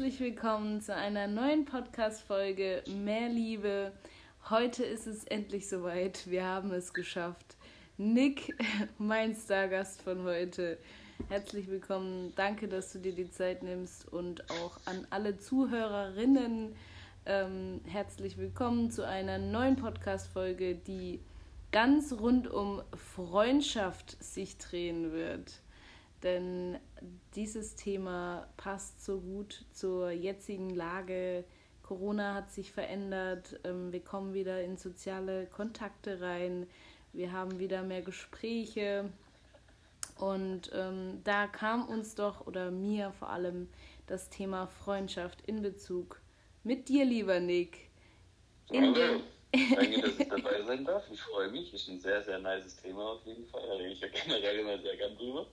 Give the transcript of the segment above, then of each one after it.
14. Herzlich willkommen zu einer neuen Podcast-Folge Mehr Liebe. Heute ist es endlich soweit. Wir haben es geschafft. Nick, mein Stargast von heute. Herzlich willkommen. Danke, dass du dir die Zeit nimmst und auch an alle Zuhörerinnen ähm, herzlich willkommen zu einer neuen Podcast-Folge, die ganz rund um Freundschaft sich drehen wird denn dieses Thema passt so gut zur jetzigen Lage. Corona hat sich verändert, ähm, wir kommen wieder in soziale Kontakte rein, wir haben wieder mehr Gespräche und ähm, da kam uns doch oder mir vor allem das Thema Freundschaft in Bezug mit dir, lieber Nick. In Hallo. Danke, dass ich dabei sein darf. Ich freue mich. Ist ein sehr, sehr nices Thema auf jeden Fall. Da rede ich ja generell immer sehr gern drüber.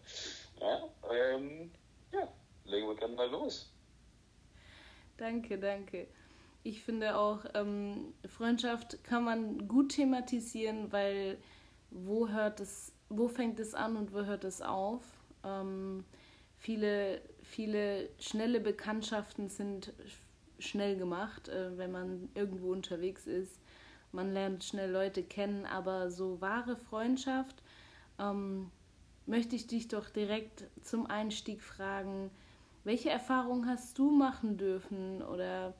Ja, ähm, ja, legen wir gerne mal los. Danke, danke. Ich finde auch, ähm, Freundschaft kann man gut thematisieren, weil wo hört es, wo fängt es an und wo hört es auf? Ähm, viele, viele schnelle Bekanntschaften sind schnell gemacht, äh, wenn man irgendwo unterwegs ist. Man lernt schnell Leute kennen, aber so wahre Freundschaft ähm, möchte ich dich doch direkt zum Einstieg fragen, welche Erfahrungen hast du machen dürfen oder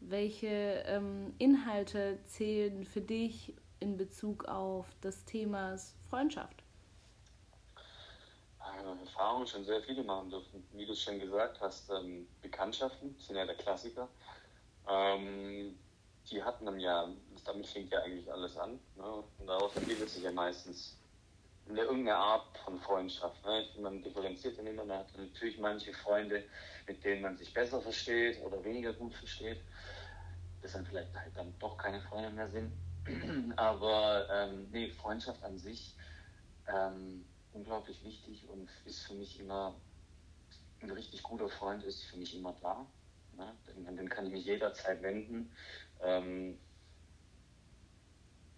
welche ähm, Inhalte zählen für dich in Bezug auf das Thema Freundschaft? Äh, Erfahrungen schon sehr viele machen dürfen. Wie du schon gesagt hast, ähm, Bekanntschaften sind ja der Klassiker. Ähm, die hatten dann ja, damit fängt ja eigentlich alles an. Ne? Und daraus entwickelt sich ja meistens eine, irgendeine Art von Freundschaft. Ne? Man differenziert dann immer, man hat natürlich manche Freunde, mit denen man sich besser versteht oder weniger gut versteht, das dann vielleicht halt dann doch keine Freunde mehr sind. Aber ähm, nee, Freundschaft an sich ähm, unglaublich wichtig und ist für mich immer ein richtig guter Freund ist für mich immer da. Ne? Den, den kann ich mich jederzeit wenden. Ähm,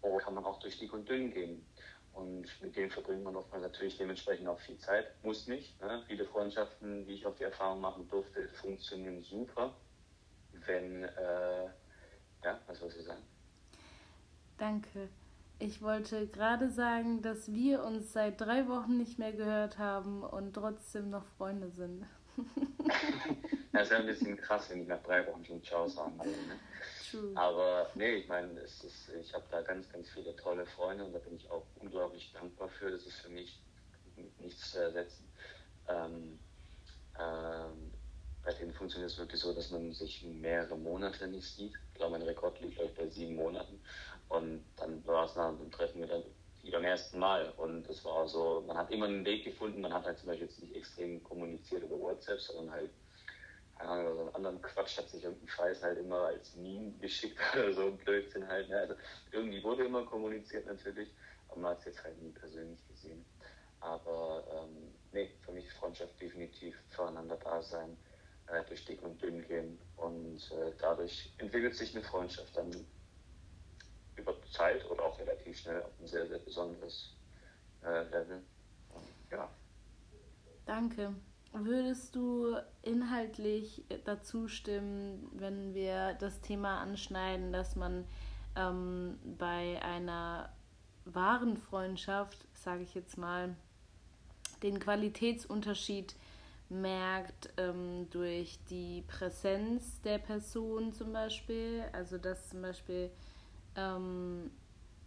oder kann man auch durch dick und dünn gehen. Und mit denen verbringt man oftmals natürlich dementsprechend auch viel Zeit. Muss nicht. Ne? Viele Freundschaften, die ich auf die Erfahrung machen durfte, funktionieren super. Wenn, äh, ja, was soll ich sagen? Danke. Ich wollte gerade sagen, dass wir uns seit drei Wochen nicht mehr gehört haben und trotzdem noch Freunde sind. das ist ja ein bisschen krass, wenn ich nach drei Wochen schon Ciao sagen würde. Ne? True. Aber nee, ich meine, es ist, ich habe da ganz, ganz viele tolle Freunde und da bin ich auch unglaublich dankbar für. Das ist für mich nichts zu ersetzen. Ähm, ähm, bei denen funktioniert es wirklich so, dass man sich mehrere Monate nicht sieht. Ich glaube, mein Rekord liegt glaube bei sieben Monaten. Und dann war es nach dem Treffen wieder wie beim ersten Mal. Und es war so, man hat immer einen Weg gefunden. Man hat halt zum Beispiel jetzt nicht extrem kommuniziert über WhatsApp, sondern halt keine Ahnung, so einen anderen Quatsch, hat sich irgendein Scheiß halt immer als Meme geschickt oder so ein Blödsinn halt. Ne? Also irgendwie wurde immer kommuniziert natürlich, aber man hat es jetzt halt nie persönlich gesehen. Aber ähm, nee, für mich Freundschaft definitiv füreinander da sein, äh, durch dick und dünn gehen und äh, dadurch entwickelt sich eine Freundschaft dann über Zeit oder auch relativ schnell auf ein sehr, sehr besonderes äh, Level. Ja. Danke. Würdest du inhaltlich dazu stimmen, wenn wir das Thema anschneiden, dass man ähm, bei einer wahren Freundschaft, sage ich jetzt mal, den Qualitätsunterschied merkt ähm, durch die Präsenz der Person zum Beispiel. Also dass zum Beispiel, ähm,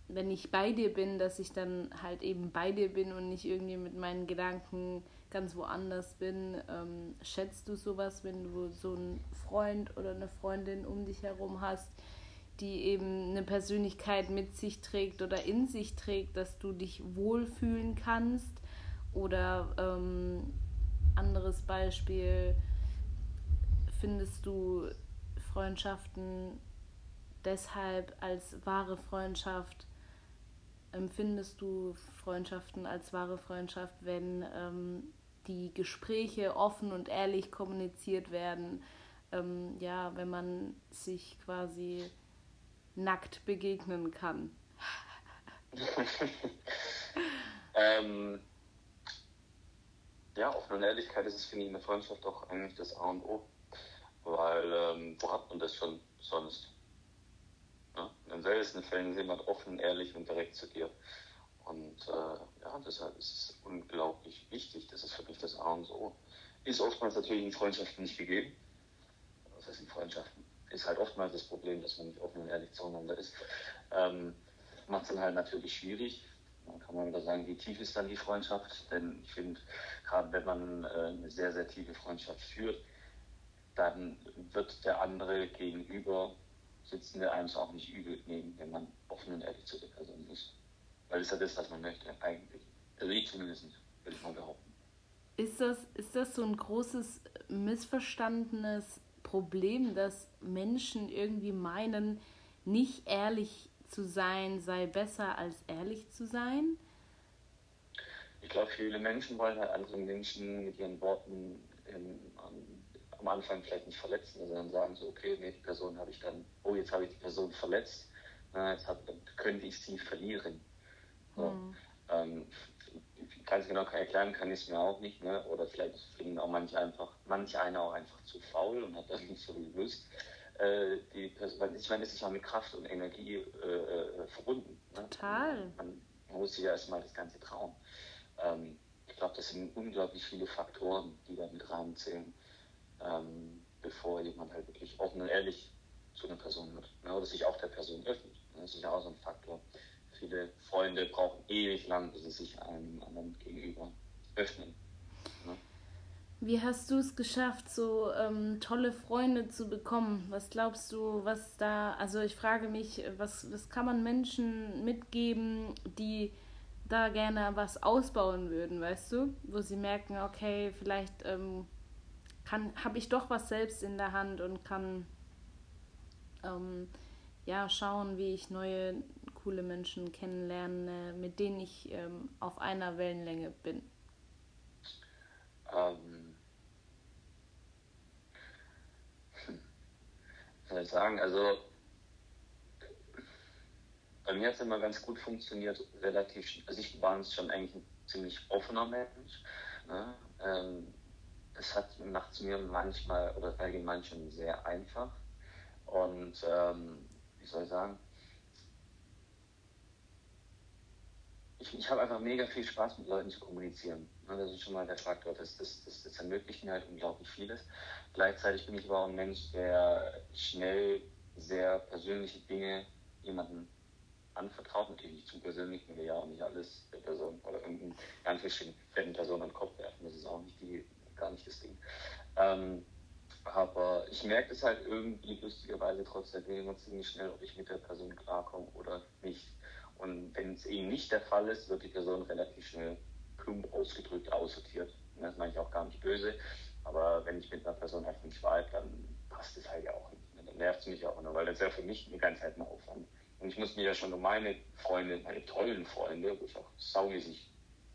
wenn ich bei dir bin, dass ich dann halt eben bei dir bin und nicht irgendwie mit meinen Gedanken ganz woanders bin. Ähm, schätzt du sowas, wenn du so einen Freund oder eine Freundin um dich herum hast, die eben eine Persönlichkeit mit sich trägt oder in sich trägt, dass du dich wohlfühlen kannst? Oder ähm, anderes Beispiel, findest du Freundschaften deshalb als wahre Freundschaft? Empfindest du Freundschaften als wahre Freundschaft, wenn ähm, die Gespräche offen und ehrlich kommuniziert werden. Ähm, ja, wenn man sich quasi nackt begegnen kann. ähm, ja, und Ehrlichkeit ist es, finde ich, in der Freundschaft auch eigentlich das A und O. Weil, ähm, wo hat man das schon sonst? Ja? In den seltensten Fällen ist jemand offen, ehrlich und direkt zu dir. Und äh, ja, deshalb ist es unglaublich wichtig. Das ist für mich das A und O. Ist oftmals natürlich in Freundschaften nicht gegeben. Was heißt in Freundschaften? Ist halt oftmals das Problem, dass man nicht offen und ehrlich zueinander ist. Ähm, Macht es dann halt natürlich schwierig. Dann kann man wieder sagen, wie tief ist dann die Freundschaft? Denn ich finde, gerade wenn man äh, eine sehr, sehr tiefe Freundschaft führt, dann wird der andere gegenüber sitzende einem auch nicht übel nehmen, wenn man offen und ehrlich zu der Person ist. Weil es ja das, was man möchte, eigentlich. Also ich zumindest, würde ich mal behaupten. Ist das, ist das so ein großes missverstandenes Problem, dass Menschen irgendwie meinen, nicht ehrlich zu sein sei besser als ehrlich zu sein? Ich glaube, viele Menschen wollen halt andere Menschen mit ihren Worten im, am Anfang vielleicht nicht verletzen, also dann sagen so, okay, nee, die Person habe ich dann, oh, jetzt habe ich die Person verletzt, na, jetzt hab, dann könnte ich sie verlieren. So. Mhm. Ähm, ganz genau erklären kann ich es mir auch nicht, ne? oder vielleicht finden auch manche einfach, manche einer auch einfach zu faul und hat das nicht so gewusst. Äh, die Person, ich meine, es ist ja mit Kraft und Energie äh, äh, verbunden. Ne? Total. Man, man, muss sich ja erstmal das Ganze trauen. Ähm, ich glaube, das sind unglaublich viele Faktoren, die da mit reinzählen ähm, bevor jemand halt wirklich offen und ehrlich zu einer Person wird. Ne? Oder sich auch der Person öffnet. Ne? Das ist ja auch so ein Faktor. Viele Freunde brauchen ewig lang, bis sie sich einem anderen gegenüber öffnen. Ne? Wie hast du es geschafft, so ähm, tolle Freunde zu bekommen? Was glaubst du, was da, also ich frage mich, was, was kann man Menschen mitgeben, die da gerne was ausbauen würden, weißt du? Wo sie merken, okay, vielleicht ähm, habe ich doch was selbst in der Hand und kann ähm, ja schauen, wie ich neue coole Menschen kennenlerne, mit denen ich ähm, auf einer Wellenlänge bin. Ähm, was soll ich sagen? Also bei mir hat es immer ganz gut funktioniert, relativ, also ich war schon eigentlich ein ziemlich offener Mensch. Ne? Ähm, es hat, macht es mir manchmal oder allgemein schon sehr einfach. Und ähm, wie soll ich sagen? Ich, ich habe einfach mega viel Spaß mit Leuten zu kommunizieren. Das ist schon mal der Faktor. Das, das, das, das ermöglicht mir halt unglaublich vieles. Gleichzeitig bin ich aber auch ein Mensch, der schnell sehr persönliche Dinge jemandem anvertraut. Natürlich nicht zu persönlich, weil wir ja auch nicht alles der Person oder irgendeinen ganz bestimmten Person an den Kopf werfen. Das ist auch nicht die gar nicht das Ding. Ähm, aber ich merke es halt irgendwie lustigerweise trotzdem immer ziemlich schnell, ob ich mit der Person klarkomme oder nicht. Und wenn es eben nicht der Fall ist, wird die Person relativ schnell plump ausgedrückt aussortiert. Das meine ich auch gar nicht böse. Aber wenn ich mit einer Person einfach nicht vibe, dann passt es halt ja auch nicht. Dann nervt es mich auch noch, weil das ist ja für mich die ganze Zeit ein Aufwand. Und ich muss mir ja schon um meine Freunde, meine tollen Freunde, wo ich auch saumäßig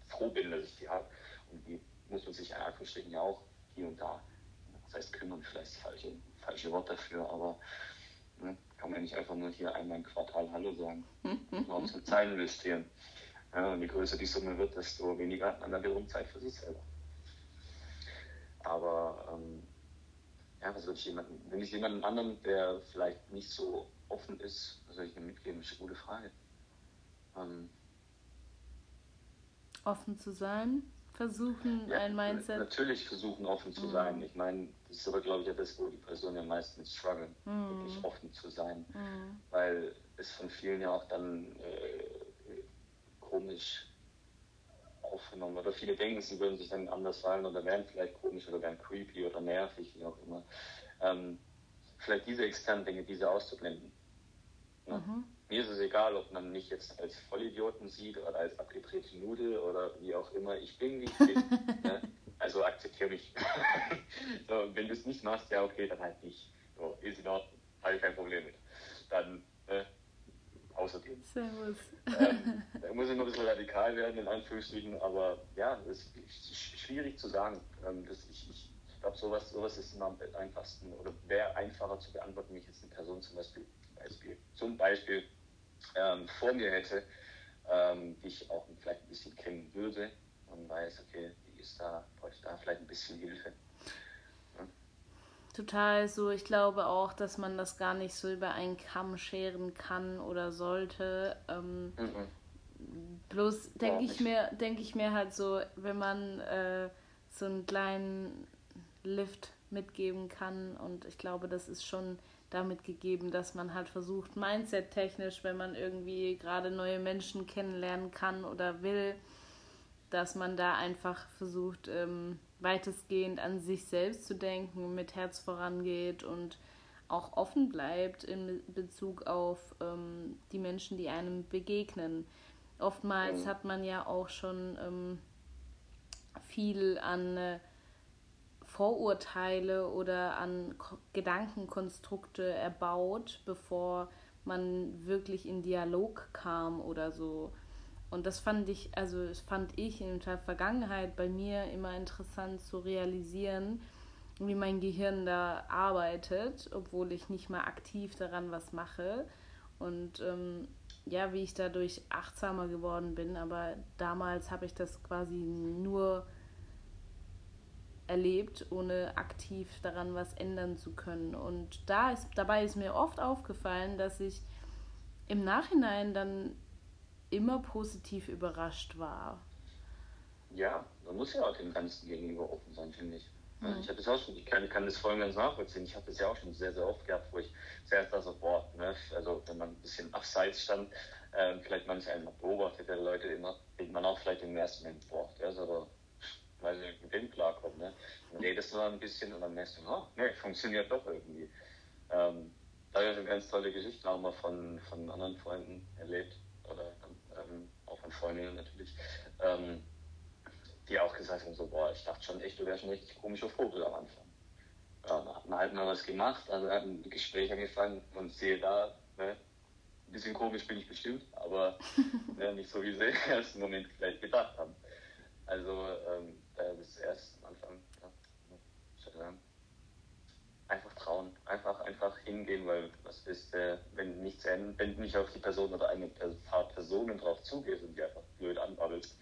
froh bin, dass ich die habe, und die muss man sich in Anführungsstrichen ja auch hier und da, das heißt kümmern, vielleicht falsche, falsche Wort dafür, aber ne, kann man nicht einfach nur hier einmal im Quartal Hallo sagen. Muss mit Zeit investieren. Ja, und je größer die Summe wird, desto weniger hat man dann wiederum Zeit für sich selber. Aber ähm, ja, was würde ich jemanden, wenn ich jemanden anderen, der vielleicht nicht so offen ist, was soll ich ihm mitgeben? Das ist eine gute Frage. Ähm, offen zu sein? Versuchen, ja, ein Mindset. Natürlich versuchen, offen zu mhm. sein. Ich meine, das ist aber, glaube ich, das, wo die Personen ja meistens strugglen, mhm. wirklich offen zu sein. Mhm. Weil es von vielen ja auch dann äh, komisch aufgenommen oder viele denken, sie würden sich dann anders fallen oder wären vielleicht komisch oder wären creepy oder nervig, wie auch immer. Ähm, vielleicht diese externen Dinge, diese auszublenden. Ja? Mhm mir ist es egal, ob man mich jetzt als Vollidioten sieht oder als abgedrehte Nudel oder wie auch immer. Ich bin, wie ich bin. ne? Also akzeptiere mich. so, wenn du es nicht machst, ja okay, dann halt nicht. So, ist in Ordnung. Habe ich kein Problem mit. Dann äh, außerdem. Servus. Ähm, da muss ich noch ein bisschen radikal werden, in Anführungsstrichen, aber ja, es ist schwierig zu sagen. Ähm, das, ich, ich, glaube, sowas, sowas ist immer am einfachsten oder wäre einfacher zu beantworten, wie ich jetzt eine Person zum Beispiel, Beispiel, zum Beispiel ähm, vor mir hätte, ähm, die ich auch vielleicht ein bisschen kennen würde und weiß, okay, die ist da, brauche ich da vielleicht ein bisschen Hilfe. Ja. Total so. Ich glaube auch, dass man das gar nicht so über einen Kamm scheren kann oder sollte. Ähm, mhm. Bloß denke ich mir, denke ich mir halt so, wenn man äh, so einen kleinen Lift mitgeben kann und ich glaube, das ist schon damit gegeben, dass man halt versucht, mindset-technisch, wenn man irgendwie gerade neue Menschen kennenlernen kann oder will, dass man da einfach versucht, ähm, weitestgehend an sich selbst zu denken, mit Herz vorangeht und auch offen bleibt in Bezug auf ähm, die Menschen, die einem begegnen. Oftmals hat man ja auch schon ähm, viel an äh, Vorurteile oder an Gedankenkonstrukte erbaut, bevor man wirklich in Dialog kam oder so. Und das fand ich, also das fand ich in der Vergangenheit bei mir immer interessant zu realisieren, wie mein Gehirn da arbeitet, obwohl ich nicht mal aktiv daran was mache. Und ähm, ja, wie ich dadurch achtsamer geworden bin. Aber damals habe ich das quasi nur erlebt, ohne aktiv daran was ändern zu können. Und da ist, dabei ist mir oft aufgefallen, dass ich im Nachhinein dann immer positiv überrascht war. Ja, man muss ja auch dem Ganzen gegenüber offen sein, finde ich. Mhm. Ich habe das auch schon, ich kann, kann das voll ganz nachvollziehen. Ich habe das ja auch schon sehr, sehr oft gehabt, wo ich zuerst da so, boah, ne, also wenn man ein bisschen abseits stand, äh, vielleicht manche einen beobachtet, der Leute immer, denkt man auch vielleicht im ersten Moment, boah, der ist aber weil sie mit dem klarkommen. Ne? Dann redest du dann ein bisschen und dann merkst du, oh, ne, funktioniert doch irgendwie. Ähm, da habe ich eine ganz tolle Geschichte auch mal von, von anderen Freunden erlebt, oder ähm, auch von Freundinnen natürlich, ähm, die auch gesagt haben, so, boah, ich dachte schon echt, du wärst ein richtig komischer Vogel am Anfang. Ja, dann hat man halt mal was gemacht, also hat ein Gespräch angefangen und sehe da, ne, ein bisschen komisch bin ich bestimmt, aber ne, nicht so, wie sie im ersten Moment vielleicht gedacht haben. Also ähm, äh, das erst am Anfang, einfach trauen, einfach, einfach hingehen, weil was ist, äh, wenn nichts wenn du nicht auf die Person oder eine paar Personen drauf zugehst und die einfach blöd anbabbelst,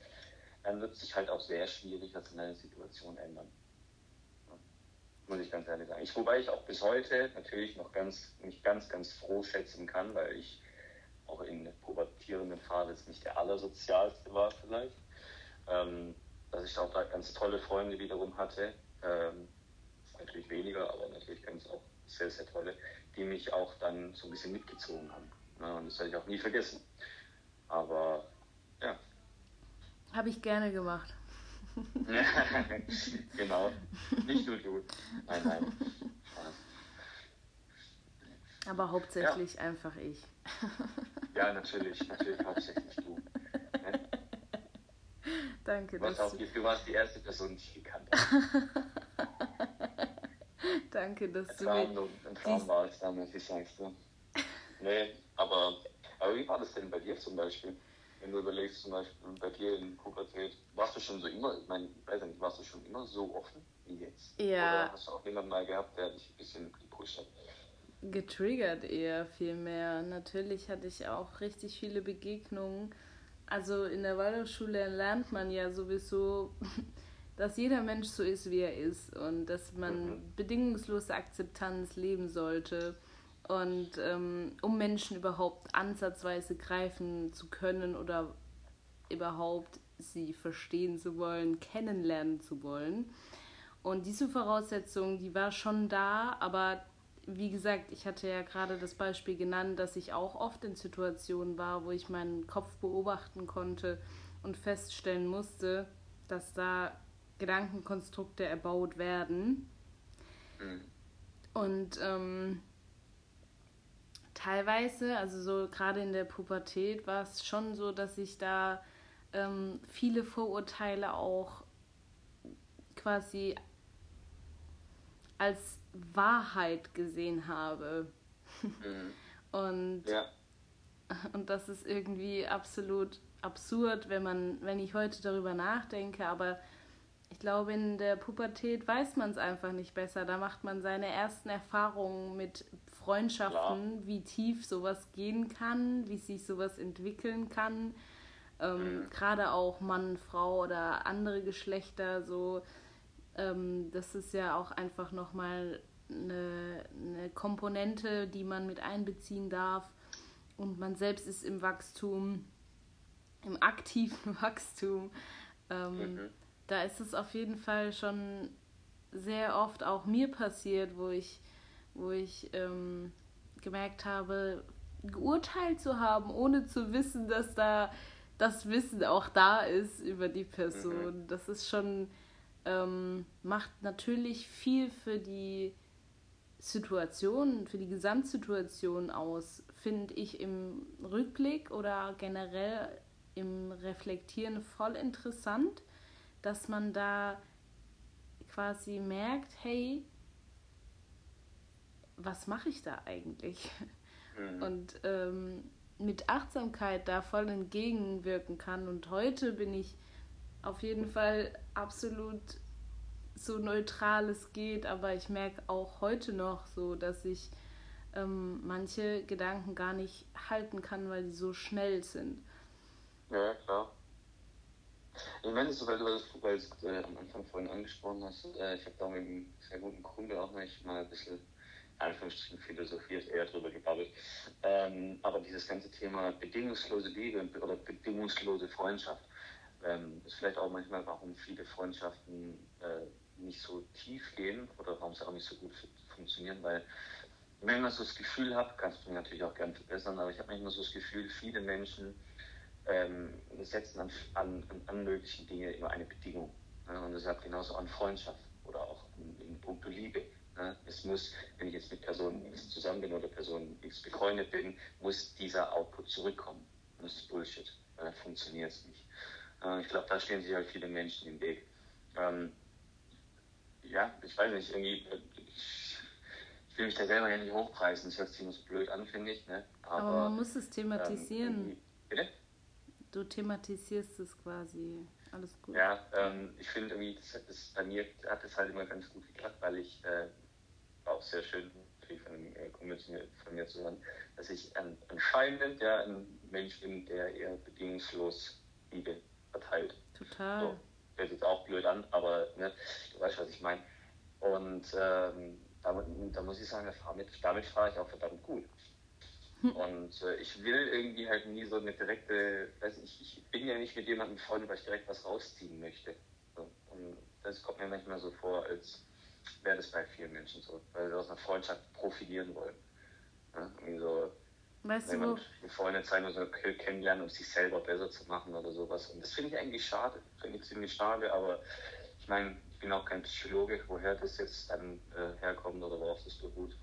dann wird sich halt auch sehr schwierig was in deiner Situation ändern. Ja, muss ich ganz ehrlich sagen. Ich, wobei ich auch bis heute natürlich noch ganz, nicht ganz, ganz froh schätzen kann, weil ich auch in der pubertierenden Phase jetzt nicht der allersozialste war vielleicht ähm, dass ich auch da ganz tolle Freunde wiederum hatte. Ähm, natürlich weniger, aber natürlich ganz auch sehr, sehr tolle, die mich auch dann so ein bisschen mitgezogen haben. Ja, und das werde ich auch nie vergessen. Aber ja. Habe ich gerne gemacht. genau. Nicht nur du. Nein, nein. Aber hauptsächlich ja. einfach ich. ja, natürlich. Natürlich hauptsächlich du. Danke. Du warst, auch, du warst die erste Person, die ich gekannt habe. Danke, dass ein Traum, du Ein Traum war es damals, ich sag's dir. Nee, aber, aber wie war das denn bei dir zum Beispiel? Wenn du überlegst, zum Beispiel bei dir in Pubertät, warst du schon so immer, ich meine, weiß nicht, warst du schon immer so offen wie jetzt? Ja. Oder hast du auch jemanden mal gehabt, der dich ein bisschen gepusht hat? Getriggert eher viel mehr. Natürlich hatte ich auch richtig viele Begegnungen also in der Waldorfschule lernt man ja sowieso, dass jeder Mensch so ist, wie er ist und dass man mhm. bedingungslose Akzeptanz leben sollte. Und ähm, um Menschen überhaupt ansatzweise greifen zu können oder überhaupt sie verstehen zu wollen, kennenlernen zu wollen. Und diese Voraussetzung, die war schon da, aber wie gesagt, ich hatte ja gerade das Beispiel genannt, dass ich auch oft in Situationen war, wo ich meinen Kopf beobachten konnte und feststellen musste, dass da Gedankenkonstrukte erbaut werden. Mhm. Und ähm, teilweise, also so gerade in der Pubertät, war es schon so, dass ich da ähm, viele Vorurteile auch quasi als Wahrheit gesehen habe. Mhm. Und, ja. und das ist irgendwie absolut absurd, wenn man, wenn ich heute darüber nachdenke, aber ich glaube, in der Pubertät weiß man es einfach nicht besser. Da macht man seine ersten Erfahrungen mit Freundschaften, Klar. wie tief sowas gehen kann, wie sich sowas entwickeln kann. Ähm, mhm. Gerade auch Mann, Frau oder andere Geschlechter, so, ähm, das ist ja auch einfach nochmal eine, eine Komponente, die man mit einbeziehen darf. Und man selbst ist im Wachstum, im aktiven Wachstum. Ähm, mhm. Da ist es auf jeden Fall schon sehr oft auch mir passiert, wo ich, wo ich ähm, gemerkt habe, geurteilt zu haben, ohne zu wissen, dass da das Wissen auch da ist über die Person. Mhm. Das ist schon, ähm, macht natürlich viel für die Situation, für die Gesamtsituation aus, finde ich im Rückblick oder generell im Reflektieren voll interessant, dass man da quasi merkt, hey, was mache ich da eigentlich? Mhm. Und ähm, mit Achtsamkeit da voll entgegenwirken kann. Und heute bin ich auf jeden Fall absolut so neutral es geht, aber ich merke auch heute noch so, dass ich ähm, manche Gedanken gar nicht halten kann, weil sie so schnell sind. Ja, klar. Ich meine, so, weil du das weil du, äh, am Anfang vorhin angesprochen hast, äh, ich habe da mit einem sehr guten Kumpel auch nicht mal ein bisschen Anführungsstrichen philosophiert, eher drüber gebabbelt. Ähm, aber dieses ganze Thema bedingungslose Liebe oder bedingungslose Freundschaft ähm, ist vielleicht auch manchmal, warum viele Freundschaften äh, nicht so tief gehen oder warum sie auch nicht so gut funktionieren, weil ich manchmal so das Gefühl habe, kannst du natürlich auch gerne verbessern, aber ich habe manchmal so das Gefühl, viele Menschen ähm, setzen an, an, an möglichen Dinge immer eine Bedingung. Ne? Und deshalb genauso an Freundschaft oder auch in, puncto Liebe. Ne? Es muss, wenn ich jetzt mit Person X zusammen bin oder Person X befreundet bin, muss dieser Output zurückkommen. das ist Bullshit. Dann funktioniert es nicht. Äh, ich glaube, da stehen sich halt viele Menschen im Weg. Ähm, ja, ich weiß nicht, irgendwie, ich, ich will mich da selber ja nicht hochpreisen. Das hört sich immer so blöd an, finde ich. Ne? Aber, Aber, man muss es thematisieren. Ähm, bitte? Du thematisierst es quasi. Alles gut. Ja, ähm, ich finde irgendwie, das, das, bei mir hat es halt immer ganz gut geklappt, weil ich äh, auch sehr schön von äh, von mir zu hören, dass ich an, anscheinend ja ein Mensch bin, der eher bedingungslos Liebe verteilt. Total. So, hört jetzt auch blöd an, aber ne, du weißt, was ich meine. Und ähm, damit, da muss ich sagen, damit, damit fahre ich auch verdammt gut. Hm. Und äh, ich will irgendwie halt nie so eine direkte, weiß ich, ich bin ja nicht mit jemandem befreundet, weil ich direkt was rausziehen möchte. So. Und das kommt mir manchmal so vor, als wäre das bei vielen Menschen so, weil sie aus einer Freundschaft profitieren wollen. Ja, irgendwie so, weißt wenn man befreundet sein so kennenlernen, um sich selber besser zu machen oder sowas. Und das finde ich eigentlich schade. Finde ich ziemlich schade, aber ich meine, ich bin auch kein Psychologe, woher das jetzt dann äh, herkommt oder worauf das beruht.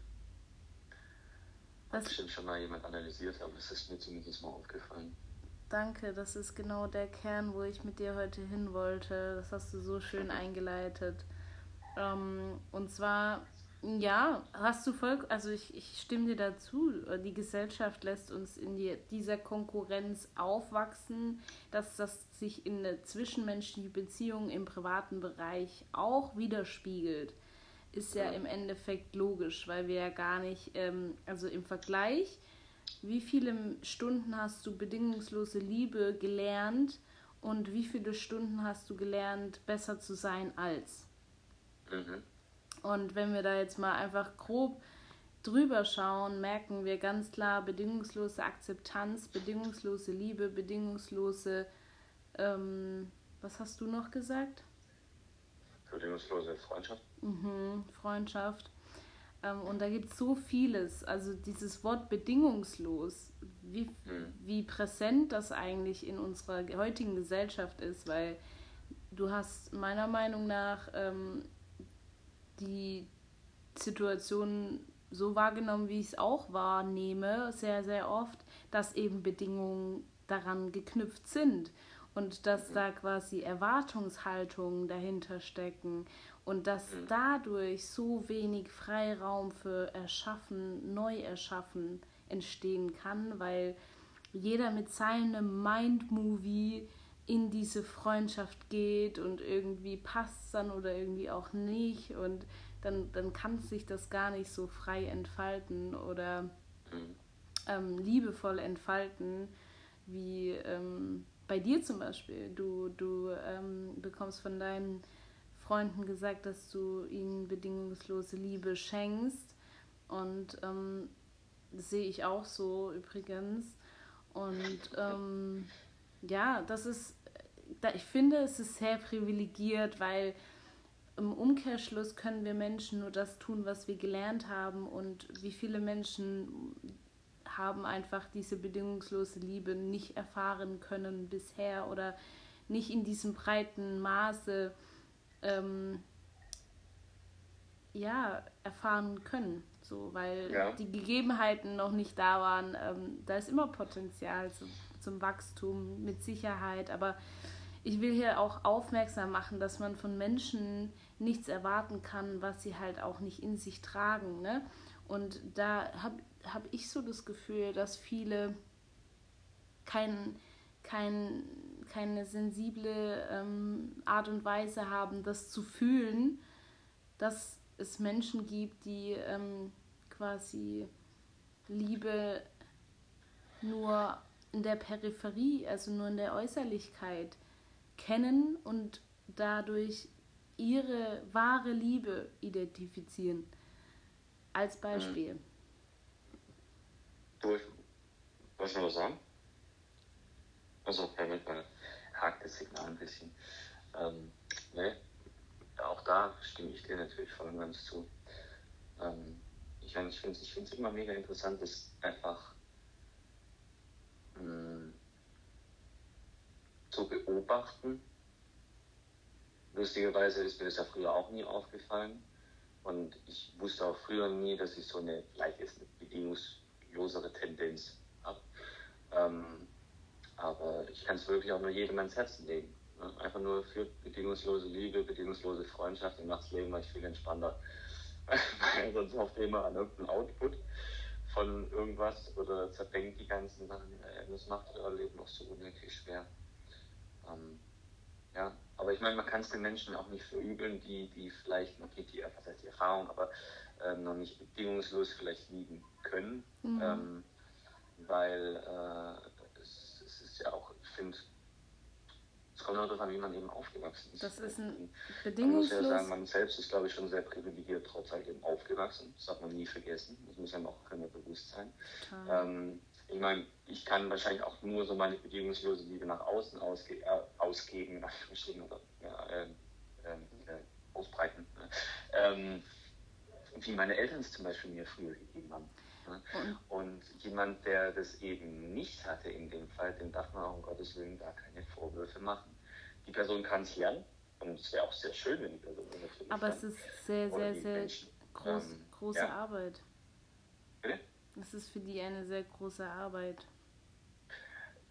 Hat bestimmt schon mal jemand analysiert, aber es ist mir zumindest mal aufgefallen. Danke, das ist genau der Kern, wo ich mit dir heute hin wollte. Das hast du so schön eingeleitet. Ähm, und zwar, ja, hast du voll, also ich, ich stimme dir dazu. Die Gesellschaft lässt uns in die, dieser Konkurrenz aufwachsen, dass das sich in der zwischenmenschlichen Beziehung im privaten Bereich auch widerspiegelt ist ja im Endeffekt logisch, weil wir ja gar nicht, ähm, also im Vergleich, wie viele Stunden hast du bedingungslose Liebe gelernt und wie viele Stunden hast du gelernt, besser zu sein als? Mhm. Und wenn wir da jetzt mal einfach grob drüber schauen, merken wir ganz klar bedingungslose Akzeptanz, bedingungslose Liebe, bedingungslose, ähm, was hast du noch gesagt? Bedingungslose Freundschaft. Mhm, Freundschaft. Ähm, und da gibt es so vieles. Also dieses Wort bedingungslos, wie, mhm. wie präsent das eigentlich in unserer heutigen Gesellschaft ist, weil du hast meiner Meinung nach ähm, die Situation so wahrgenommen, wie ich es auch wahrnehme, sehr, sehr oft, dass eben Bedingungen daran geknüpft sind und dass mhm. da quasi Erwartungshaltungen dahinter stecken und dass mhm. dadurch so wenig Freiraum für Erschaffen, Neuerschaffen entstehen kann, weil jeder mit seinem Mind-Movie in diese Freundschaft geht und irgendwie passt dann oder irgendwie auch nicht und dann, dann kann sich das gar nicht so frei entfalten oder mhm. ähm, liebevoll entfalten, wie, ähm, bei dir zum Beispiel, du, du ähm, bekommst von deinen Freunden gesagt, dass du ihnen bedingungslose Liebe schenkst. Und ähm, das sehe ich auch so übrigens. Und ähm, ja, das ist, ich finde, es ist sehr privilegiert, weil im Umkehrschluss können wir Menschen nur das tun, was wir gelernt haben. Und wie viele Menschen haben einfach diese bedingungslose Liebe nicht erfahren können bisher oder nicht in diesem breiten Maße ähm, ja, erfahren können. So, weil ja. die Gegebenheiten noch nicht da waren. Ähm, da ist immer Potenzial zum, zum Wachstum, mit Sicherheit. Aber ich will hier auch aufmerksam machen, dass man von Menschen nichts erwarten kann, was sie halt auch nicht in sich tragen. Ne? Und da habe hab ich so das Gefühl, dass viele kein, kein, keine sensible ähm, Art und Weise haben, das zu fühlen, dass es Menschen gibt, die ähm, quasi Liebe nur in der Peripherie, also nur in der Äußerlichkeit kennen und dadurch ihre wahre Liebe identifizieren. Als Beispiel. Mhm. Du, was noch was sagen? Also, ja, manchmal hakt das Signal ein bisschen. Ähm, ne? Auch da stimme ich dir natürlich voll und ganz zu. Ähm, ich meine, ich finde es immer mega interessant, das einfach mh, hm, zu beobachten. Lustigerweise ist mir das ja früher auch nie aufgefallen. Und ich wusste auch früher nie, dass ich so eine, vielleicht ist eine bedingungslosere Tendenz habe. Ähm, aber ich kann es wirklich auch nur jedem ans Herzen legen. Ne? Einfach nur für bedingungslose Liebe, bedingungslose Freundschaft und macht das Leben euch viel entspannter. Weil sonst hofft ihr immer an irgendeinen Output von irgendwas oder zerdenkt die ganzen Sachen. Das macht euer Leben auch so unnötig schwer. Ähm, ja, aber ich meine, man kann es den Menschen auch nicht verübeln, die, die vielleicht, man geht die, was heißt die Erfahrung, aber ähm, noch nicht bedingungslos vielleicht lieben können. Mhm. Ähm, weil äh, es, es, ist ja auch, ich finde, es kommt auch darauf an, wie man eben aufgewachsen ist. Das ist ein bedingungslos. Man muss ja sagen, man selbst ist, glaube ich, schon sehr privilegiert, trotz halt eben aufgewachsen. Das darf man nie vergessen. Das muss einem auch immer bewusst sein. Ähm, ich meine, ich kann wahrscheinlich auch nur so meine bedingungslose Liebe nach außen ausge äh, ausgeben, oder ja, äh, äh, ausbreiten. Ne? Ähm, wie meine Eltern es zum Beispiel mir früher gegeben haben. Ne? Und jemand, der das eben nicht hatte in dem Fall, dem darf man auch um Gottes Willen gar keine Vorwürfe machen. Die Person kann es lernen und es wäre auch sehr schön, wenn die Person das Aber es ist sehr, sehr, sehr Menschen, groß, ähm, große ja. Arbeit. Bitte? Es ist für die eine sehr große Arbeit.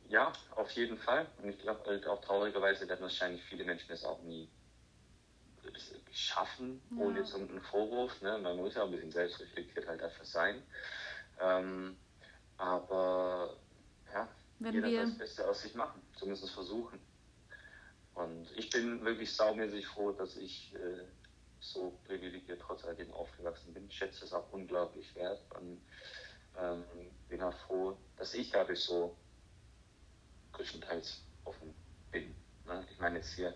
Ja, auf jeden Fall. Und ich glaube halt auch traurigerweise werden wahrscheinlich viele Menschen das auch nie schaffen, ja. ohne jetzt irgendeinen Vorwurf. Ne? Man muss ja auch ein bisschen selbstreflektiert halt dafür sein. Ähm, aber ja, Wenn jeder wir... das Beste aus sich machen, zumindest versuchen. Und ich bin wirklich saumäßig froh, dass ich äh, so privilegiert trotz alledem aufgewachsen bin. Ich schätze es auch unglaublich wert. Und ähm, bin auch froh, dass ich dadurch so größtenteils offen bin. Ne? Ich meine jetzt hier,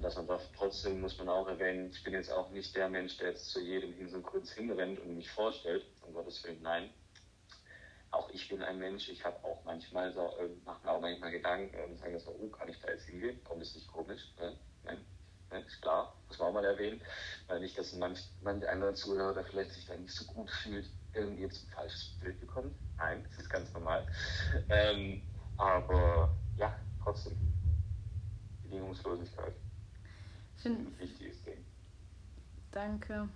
dass man darf, trotzdem muss man auch erwähnen, ich bin jetzt auch nicht der Mensch, der jetzt zu jedem hin so kurz hinrennt und mich vorstellt, um Gottes Willen, nein. Auch ich bin ein Mensch, ich habe auch manchmal so, äh, mache mir auch manchmal Gedanken und sage so, oh, kann ich da jetzt hingehen? Kommt es nicht komisch? Ne? Nein, ne? ist klar, muss man auch mal erwähnen, weil nicht, dass manch, manch anderer Zuhörer vielleicht sich da nicht so gut fühlt, irgendwie jetzt ein falsches Bild bekommt. Nein, das ist ganz normal. Ähm, aber ja, trotzdem. Bedingungslosigkeit. Find, ein wichtiges Ding. Danke.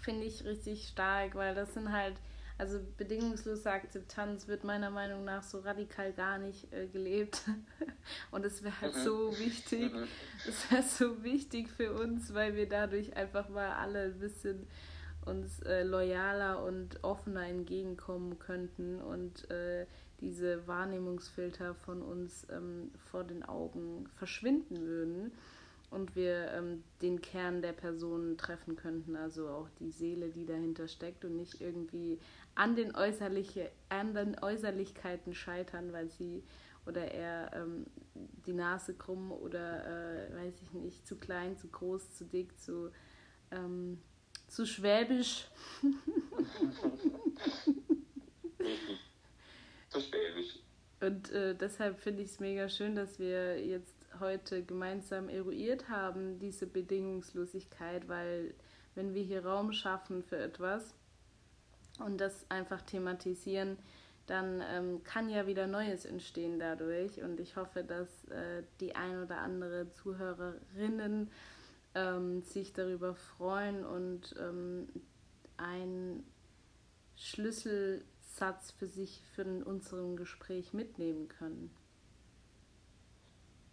Finde ich richtig stark, weil das sind halt, also bedingungslose Akzeptanz wird meiner Meinung nach so radikal gar nicht äh, gelebt. Und es wäre halt mhm. so wichtig. Mhm. Es wäre so wichtig für uns, weil wir dadurch einfach mal alle ein bisschen uns äh, loyaler und offener entgegenkommen könnten und äh, diese Wahrnehmungsfilter von uns ähm, vor den Augen verschwinden würden und wir ähm, den Kern der Person treffen könnten, also auch die Seele, die dahinter steckt und nicht irgendwie an den, äußerliche, an den Äußerlichkeiten scheitern, weil sie oder eher ähm, die Nase krumm oder äh, weiß ich nicht, zu klein, zu groß, zu dick, zu, ähm, zu schwäbisch. zu schwäbisch. Und äh, deshalb finde ich es mega schön, dass wir jetzt heute gemeinsam eruiert haben, diese Bedingungslosigkeit, weil wenn wir hier Raum schaffen für etwas und das einfach thematisieren, dann ähm, kann ja wieder Neues entstehen dadurch. Und ich hoffe, dass äh, die ein oder andere Zuhörerinnen ähm, sich darüber freuen und ähm, einen Schlüsselsatz für sich für unserem Gespräch mitnehmen können.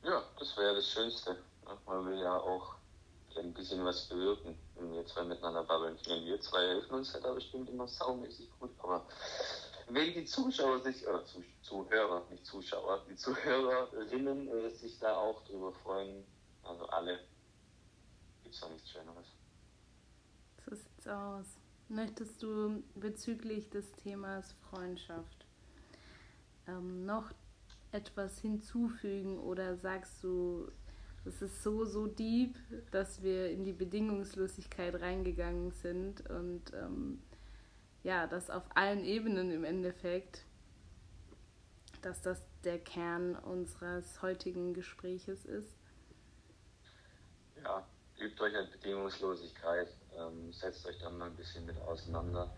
Ja, das wäre das Schönste. Man will ja auch ein bisschen was bewirken, wenn wir zwei miteinander babbeln. Wenn wir zwei helfen uns ja da bestimmt immer saumäßig gut, aber wenn die Zuschauer sich, oder Zuh Zuhörer, nicht Zuschauer, die Zuhörerinnen äh, sich da auch drüber freuen, also alle, gibt es da nichts Schöneres. So sieht's aus. Möchtest du bezüglich des Themas Freundschaft ähm, noch etwas hinzufügen oder sagst du, es ist so, so deep, dass wir in die Bedingungslosigkeit reingegangen sind und ähm, ja, das auf allen Ebenen im Endeffekt, dass das der Kern unseres heutigen Gespräches ist? Ja, übt euch an Bedingungslosigkeit, ähm, setzt euch dann mal ein bisschen mit auseinander.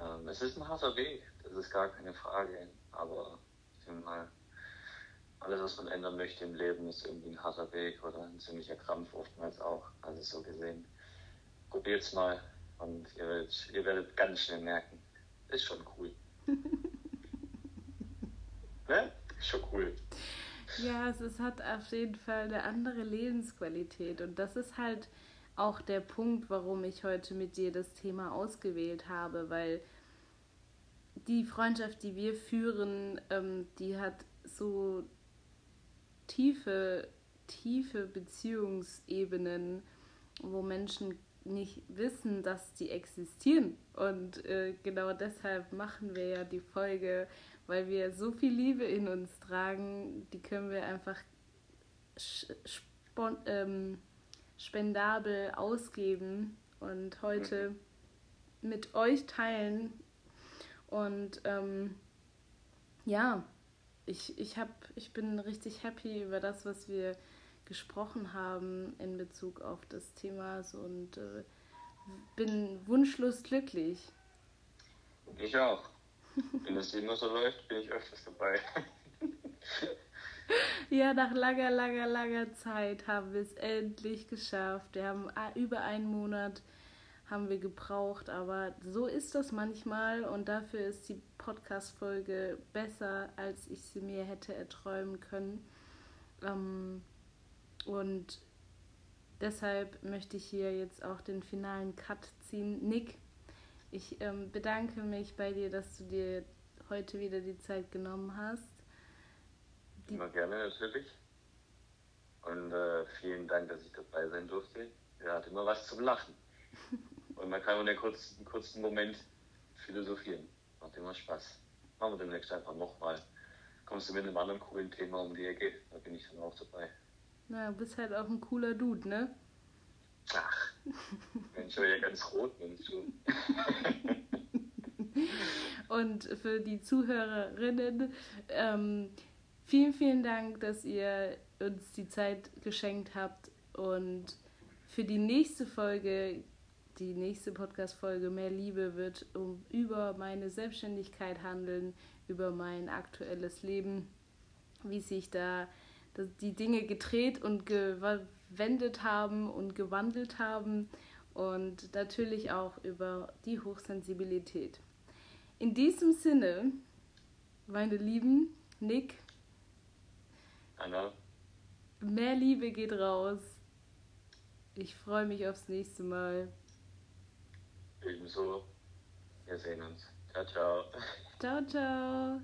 Ähm, es ist ein harter Weg, das ist gar keine Frage, aber ich denke mal, alles, was man ändern möchte im Leben, ist irgendwie ein harter Weg oder ein ziemlicher Krampf oftmals auch. Also so gesehen. Probiert's mal und ihr werdet, ihr werdet ganz schnell merken, ist schon cool. ne? Ist schon cool. Ja, es ist, hat auf jeden Fall eine andere Lebensqualität und das ist halt auch der Punkt, warum ich heute mit dir das Thema ausgewählt habe, weil die Freundschaft, die wir führen, ähm, die hat so tiefe, tiefe Beziehungsebenen, wo Menschen nicht wissen, dass die existieren. Und äh, genau deshalb machen wir ja die Folge, weil wir so viel Liebe in uns tragen, die können wir einfach ähm, spendabel ausgeben und heute mit euch teilen. Und ähm, ja, ich, ich, hab, ich bin richtig happy über das, was wir gesprochen haben in Bezug auf das Thema und äh, bin wunschlos glücklich. Ich auch. Wenn es immer so läuft, bin ich öfters dabei. ja, nach langer, langer, langer Zeit haben wir es endlich geschafft. Wir haben über einen Monat haben wir gebraucht, aber so ist das manchmal und dafür ist die Podcast-Folge besser, als ich sie mir hätte erträumen können. Ähm, und deshalb möchte ich hier jetzt auch den finalen Cut ziehen. Nick, ich ähm, bedanke mich bei dir, dass du dir heute wieder die Zeit genommen hast. Die Immer gerne, natürlich. Und äh, vielen Dank, dass ich dabei sein durfte. Er hat immer was zum Lachen. Und man kann in einen kurzen, kurzen Moment philosophieren. Macht immer Spaß. Machen wir demnächst einfach nochmal. Kommst du mit einem anderen coolen Thema um die Ecke, da bin ich dann auch dabei. Na, du bist halt auch ein cooler Dude, ne? Ach, Mensch, ja ganz rot, Mensch. Und für die Zuhörerinnen, ähm, vielen, vielen Dank, dass ihr uns die Zeit geschenkt habt. Und für die nächste Folge die nächste Podcast-Folge Mehr Liebe wird um, über meine Selbstständigkeit handeln, über mein aktuelles Leben, wie sich da die Dinge gedreht und gewendet haben und gewandelt haben und natürlich auch über die Hochsensibilität. In diesem Sinne, meine Lieben, Nick, Anna, mehr Liebe geht raus. Ich freue mich aufs nächste Mal. Ebenso. Wir sehen uns. Ciao, ciao. Ciao, ciao.